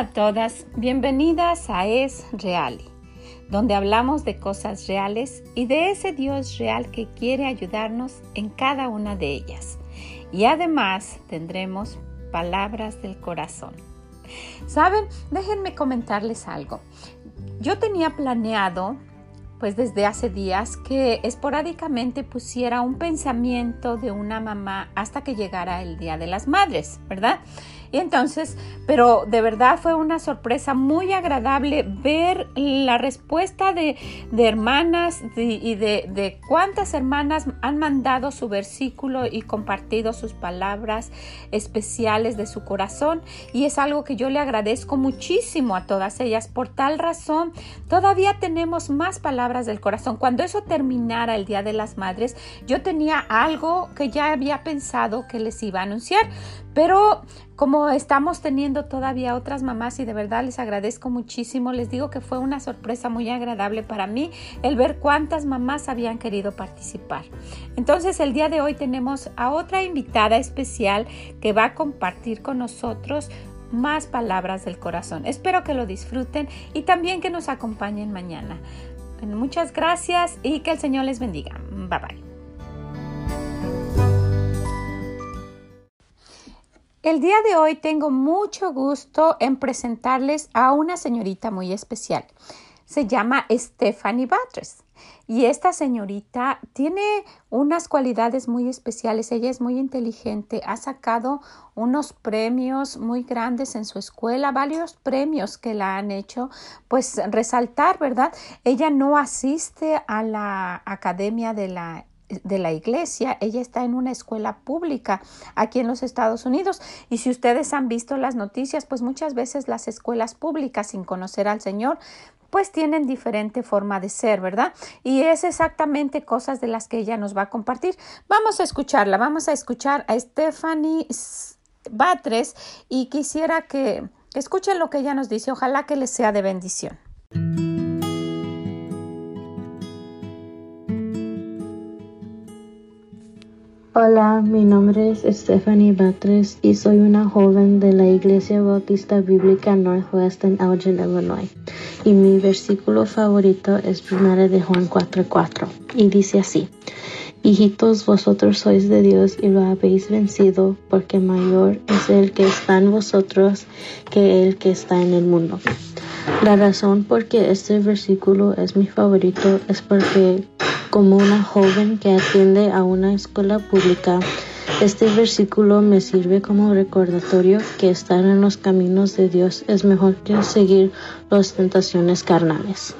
A todas, bienvenidas a Es Reali, donde hablamos de cosas reales y de ese Dios real que quiere ayudarnos en cada una de ellas. Y además tendremos palabras del corazón. Saben, déjenme comentarles algo. Yo tenía planeado pues desde hace días que esporádicamente pusiera un pensamiento de una mamá hasta que llegara el Día de las Madres, ¿verdad? Y entonces, pero de verdad fue una sorpresa muy agradable ver la respuesta de, hermanas y de, de, cuántas hermanas han mandado su versículo y compartido sus palabras especiales de su corazón. Y es algo que yo le agradezco muchísimo a todas ellas. Por tal razón, todavía tenemos más palabras del corazón. Cuando eso terminara el Día de las Madres, yo tenía algo que ya había pensado que les iba a anunciar. Pero como estamos teniendo todavía otras mamás y de verdad les agradezco muchísimo, les digo que fue una sorpresa muy agradable para mí el ver cuántas mamás habían querido participar. Entonces el día de hoy tenemos a otra invitada especial que va a compartir con nosotros más palabras del corazón. Espero que lo disfruten y también que nos acompañen mañana. Muchas gracias y que el Señor les bendiga. Bye bye. El día de hoy tengo mucho gusto en presentarles a una señorita muy especial. Se llama Stephanie Batres. Y esta señorita tiene unas cualidades muy especiales. Ella es muy inteligente. Ha sacado unos premios muy grandes en su escuela, varios premios que la han hecho, pues resaltar, ¿verdad? Ella no asiste a la academia de la de la iglesia, ella está en una escuela pública aquí en los Estados Unidos y si ustedes han visto las noticias, pues muchas veces las escuelas públicas sin conocer al Señor pues tienen diferente forma de ser, ¿verdad? Y es exactamente cosas de las que ella nos va a compartir. Vamos a escucharla, vamos a escuchar a Stephanie Batres y quisiera que escuchen lo que ella nos dice, ojalá que les sea de bendición. Hola, mi nombre es Stephanie Batres y soy una joven de la Iglesia Bautista Bíblica Northwest en Elgin, Illinois. Y mi versículo favorito es 1 de Juan 4:4 y dice así: Hijitos, vosotros sois de Dios y lo habéis vencido, porque mayor es el que está en vosotros que el que está en el mundo. La razón por que este versículo es mi favorito es porque como una joven que atiende a una escuela pública, este versículo me sirve como recordatorio que estar en los caminos de Dios es mejor que seguir las tentaciones carnales.